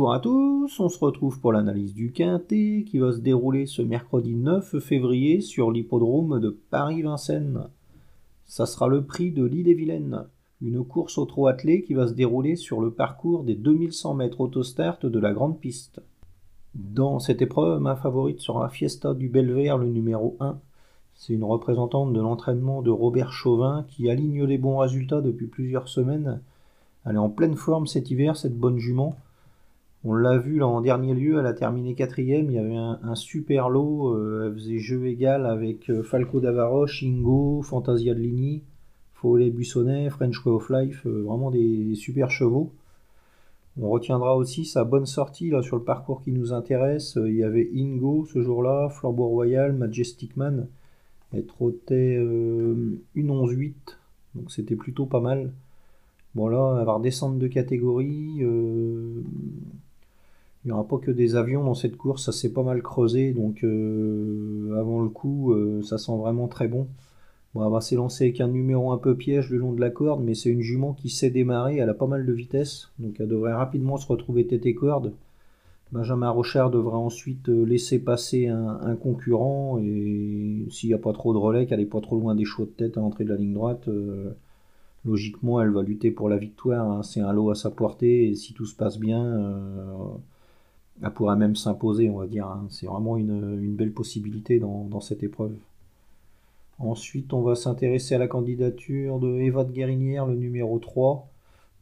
Bonjour à tous, on se retrouve pour l'analyse du Quintet qui va se dérouler ce mercredi 9 février sur l'hippodrome de Paris-Vincennes. Ça sera le prix de l'île-et-Vilaine, une course au trot attelé qui va se dérouler sur le parcours des 2100 mètres autostart de la grande piste. Dans cette épreuve, ma favorite sera Fiesta du Belvert, le numéro 1. C'est une représentante de l'entraînement de Robert Chauvin qui aligne les bons résultats depuis plusieurs semaines. Elle est en pleine forme cet hiver, cette bonne jument. On l'a vu là en dernier lieu, elle a terminé quatrième. Il y avait un, super lot. Euh, elle faisait jeu égal avec euh, Falco d'Avaroche, Ingo, Fantasia de Ligny, Follet Buissonnet, French Way of Life. Euh, vraiment des, super chevaux. On retiendra aussi sa bonne sortie sur le parcours qui nous intéresse. Il y avait Ingo ce jour-là, Flambeau Royal, Majestic Man. Elle trottait une 11-8, donc c'était plutôt pas mal. Bon là, elle va redescendre de catégorie. Il n'y aura pas que des avions dans cette course, ça s'est pas mal creusé, donc euh, avant le coup, euh, ça sent vraiment très bon. Bon, elle va s'élancer avec un numéro un peu piège le long de la corde, mais c'est une jument qui sait démarrer, elle a pas mal de vitesse, donc elle devrait rapidement se retrouver tête et corde. Benjamin Rochard devra ensuite euh, laisser passer un, concurrent, et s'il n'y a pas trop de relais, qu'elle n'est pas trop loin des chevaux de tête à l'entrée de la ligne droite, logiquement elle va lutter pour la victoire, hein. c'est un lot à sa portée, et si tout se passe bien elle pourrait même s'imposer, on va dire. Hein. C'est vraiment une, belle possibilité dans, cette épreuve. Ensuite, on va s'intéresser à la candidature de Eva de Guérinière, le numéro 3.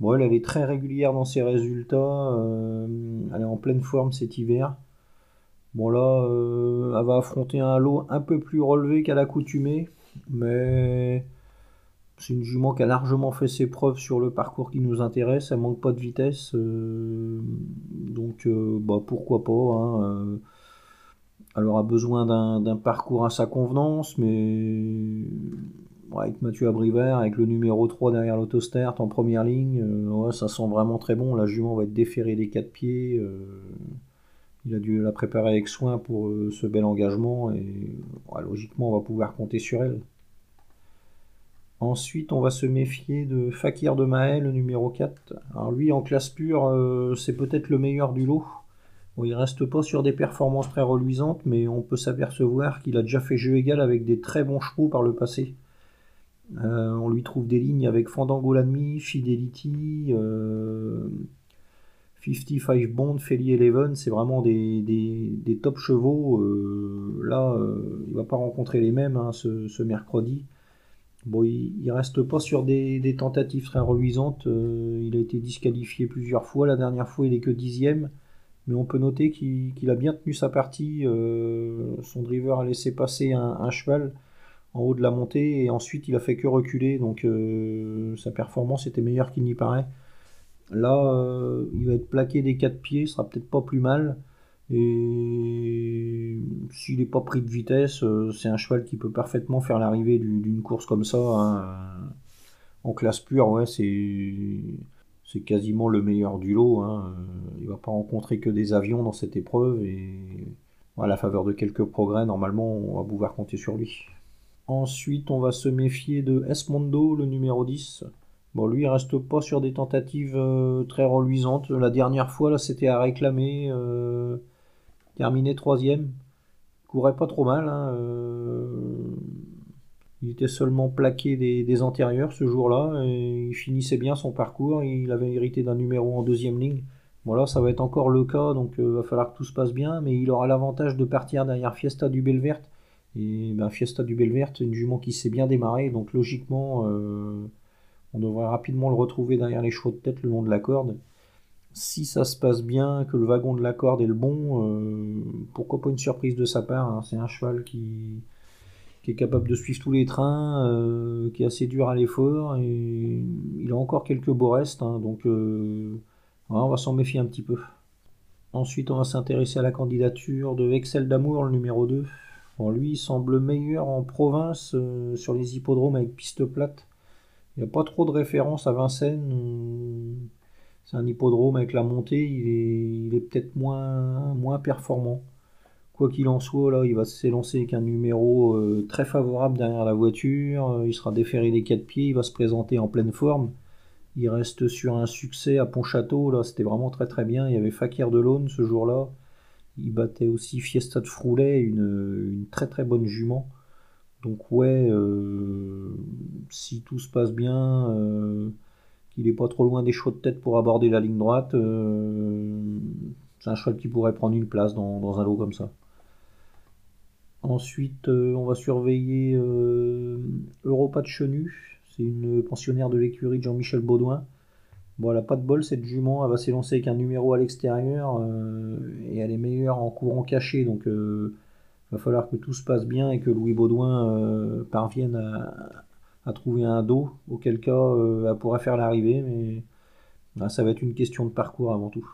Bon, elle, est très régulière dans ses résultats. Euh, elle est en pleine forme cet hiver. Bon, là, euh, elle va affronter un lot un peu plus relevé qu'à l'accoutumée. Mais c'est une jument qui a largement fait ses preuves sur le parcours qui nous intéresse. Elle manque pas de vitesse. Euh, donc, euh, bah, pourquoi pas. Hein, euh. elle aura besoin d'un parcours à sa convenance, mais avec Mathieu Abrivert, avec le numéro 3 derrière l'autostart en première ligne, ça sent vraiment très bon. La jument va être déférée des quatre pieds. il a dû la préparer avec soin pour ce bel engagement et logiquement, on va pouvoir compter sur elle. Ensuite, on va se méfier de Fakir de Maël, le numéro 4. Alors lui, en classe pure, euh, c'est peut-être le meilleur du lot. Bon, il reste pas sur des performances très reluisantes, mais on peut s'apercevoir qu'il a déjà fait jeu égal avec des très bons chevaux par le passé. Euh, on lui trouve des lignes avec Fandango l'ennemi, Fidelity, euh, 55 Bond, Feli Eleven, c'est vraiment des, des, top chevaux. Euh, là, il va pas rencontrer les mêmes hein, ce mercredi. Bon, il, reste pas sur des, tentatives très reluisantes. Euh, il a été disqualifié plusieurs fois. La dernière fois, il est que dixième. Mais on peut noter qu'il a bien tenu sa partie. Euh, son driver a laissé passer un, cheval en haut de la montée et ensuite il a fait que reculer. Donc euh, sa performance était meilleure qu'il n'y paraît. Là, il va être plaqué des quatre pieds. Ce sera peut-être pas plus mal. Et s'il n'est pas pris de vitesse, euh, c'est un cheval qui peut parfaitement faire l'arrivée d'une course comme ça. Hein. En classe pure, ouais, c'est quasiment le meilleur du lot. Hein. Il va pas rencontrer que des avions dans cette épreuve et à la faveur de quelques progrès, normalement, on va pouvoir compter sur lui. Ensuite, on va se méfier de Esmondo, le numéro 10. Bon, lui, il reste pas sur des tentatives euh, très reluisantes. La dernière fois, là, c'était à réclamer. Euh, terminé troisième. Courait pas trop mal. Hein, euh, il était seulement plaqué des, antérieurs ce jour-là. Il finissait bien son parcours. Il avait hérité d'un numéro en deuxième ligne. Voilà, ça va être encore le cas, donc il euh, va falloir que tout se passe bien. Mais il aura l'avantage de partir derrière Fiesta du Belvert. Et ben, Fiesta du Belvert, une jument qui s'est bien démarrée. Donc logiquement, euh, on devrait rapidement le retrouver derrière les chevaux de tête le long de la corde si ça se passe bien, que le wagon de la corde est le bon, euh, pourquoi pas une surprise de sa part hein. C'est un cheval qui, est capable de suivre tous les trains, euh, qui est assez dur à l'effort, il a encore quelques beaux restes, hein. donc euh, on va s'en méfier un petit peu. Ensuite, on va s'intéresser à la candidature de Excel d'Amour, le numéro 2. lui, il semble meilleur en province sur les hippodromes avec piste plate. Il n'y a pas trop de références à Vincennes c'est un hippodrome avec la montée, il est, peut-être moins, moins performant. Quoi qu'il en soit, là, il va s'élancer avec un numéro euh, très favorable derrière la voiture. Euh, il sera déféré des quatre pieds, il va se présenter en pleine forme. Il reste sur un succès à Pontchâteau, là, c'était vraiment très très bien. Il y avait Fakir de l'Aune ce jour-là. Il battait aussi Fiesta de Froulet, une, très très bonne jument. Donc ouais, euh, si tout se passe bien, qu'il n'est pas trop loin des chevaux de tête pour aborder la ligne droite, euh, c'est un cheval qui pourrait prendre une place dans, un lot comme ça. Ensuite, on va surveiller Europa de Chenu. C'est une pensionnaire de l'écurie de Jean-Michel Baudouin. Voilà, pas de bol, cette jument, elle va s'élancer avec un numéro à l'extérieur euh, et elle est meilleure en courant caché. Donc, il euh, va falloir que tout se passe bien et que Louis Baudouin euh, parvienne à, trouver un dos, auquel cas elle pourra faire l'arrivée. Mais ça va être une question de parcours avant tout.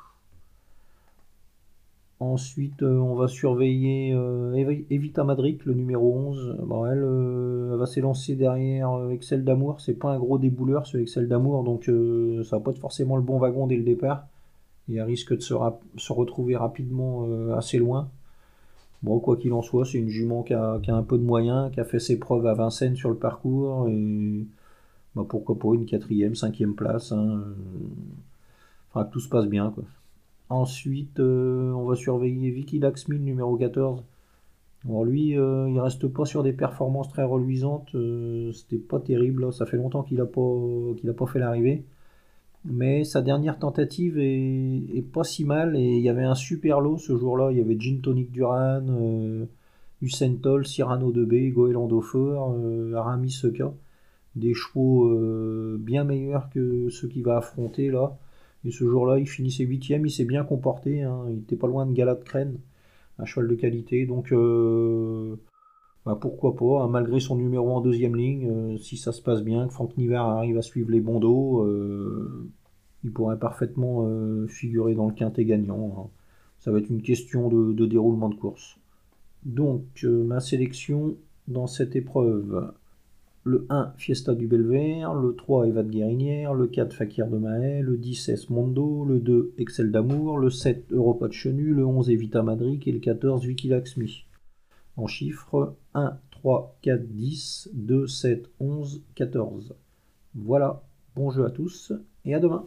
Ensuite, euh, on va surveiller euh, Evita Madrid, le numéro 11. Euh, elle, va s'élancer derrière Excel d'amour. C'est pas un gros débouleur ce Excel d'amour, donc ça va pas être forcément le bon wagon dès le départ. Et elle risque de se, retrouver rapidement assez loin. Bon, quoi qu'il en soit, c'est une jument qui a, un peu de moyens, qui a fait ses preuves à Vincennes sur le parcours. Et bah, pourquoi pas une quatrième, cinquième place. Hein. Enfin, que tout se passe bien. Ensuite, euh, on va surveiller Vicky Laxmil, numéro 14. Alors lui, euh, il reste pas sur des performances très reluisantes. Euh, c'était pas terrible. Ça fait longtemps qu'il a pas qu'il a pas fait l'arrivée. Mais sa dernière tentative est, pas si mal. Et il y avait un super lot ce jour-là. Il y avait Gin Tonic Duran, Usain Toll, Cyrano de B, Goéland Aramis Seka. Des chevaux bien meilleurs que ceux qu'il va affronter là. Et ce jour-là, il finissait huitième, il s'est bien comporté, hein. il n'était pas loin de Galat Crène, un cheval de qualité. Donc euh, bah, pourquoi pas, hein, malgré son numéro en deuxième ligne, euh, si ça se passe bien, que Franck Niver arrive à suivre les bons dos, euh, il pourrait parfaitement figurer dans le quintet gagnant. Hein. Ça va être une question de déroulement de course. Donc ma sélection dans cette épreuve le 1 Fiesta du Belver, le 3 Eva de Guérinière, le 4 Fakir de Mahé, le 10 Es Mondo, le 2 Excel d'amour, le 7 Europa de Chenu, le 11 Evita Madrid et le 14 Vicky. En chiffres 1, 3, 4, 10, 2, 7, 11, 14. Voilà, bon jeu à tous et à demain.